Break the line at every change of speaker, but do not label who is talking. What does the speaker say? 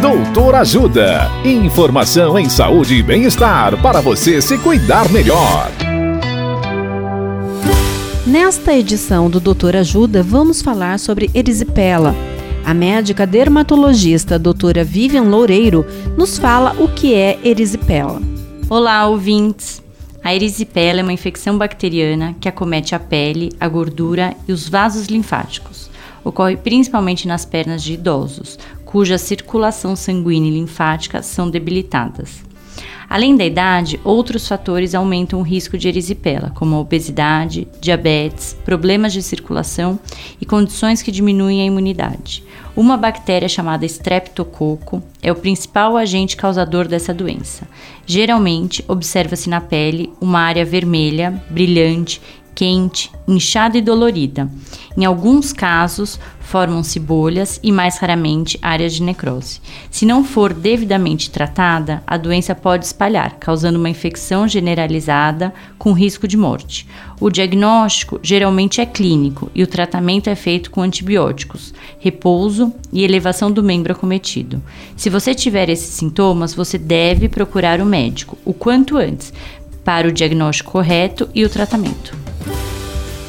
Doutor Ajuda. Informação em saúde e bem-estar para você se cuidar melhor.
Nesta edição do Doutor Ajuda, vamos falar sobre erisipela. A médica dermatologista doutora Vivian Loureiro nos fala o que é erisipela.
Olá, ouvintes! A erisipela é uma infecção bacteriana que acomete a pele, a gordura e os vasos linfáticos. Ocorre principalmente nas pernas de idosos, cuja circulação sanguínea e linfática são debilitadas. Além da idade, outros fatores aumentam o risco de erisipela, como a obesidade, diabetes, problemas de circulação e condições que diminuem a imunidade. Uma bactéria chamada Streptococo é o principal agente causador dessa doença. Geralmente, observa-se na pele uma área vermelha, brilhante, quente, inchada e dolorida. Em alguns casos, formam-se bolhas e, mais raramente, áreas de necrose. Se não for devidamente tratada, a doença pode espalhar, causando uma infecção generalizada com risco de morte. O diagnóstico geralmente é clínico e o tratamento é feito com antibióticos, repouso e elevação do membro acometido. Se você tiver esses sintomas, você deve procurar o médico o quanto antes para o diagnóstico correto e o tratamento.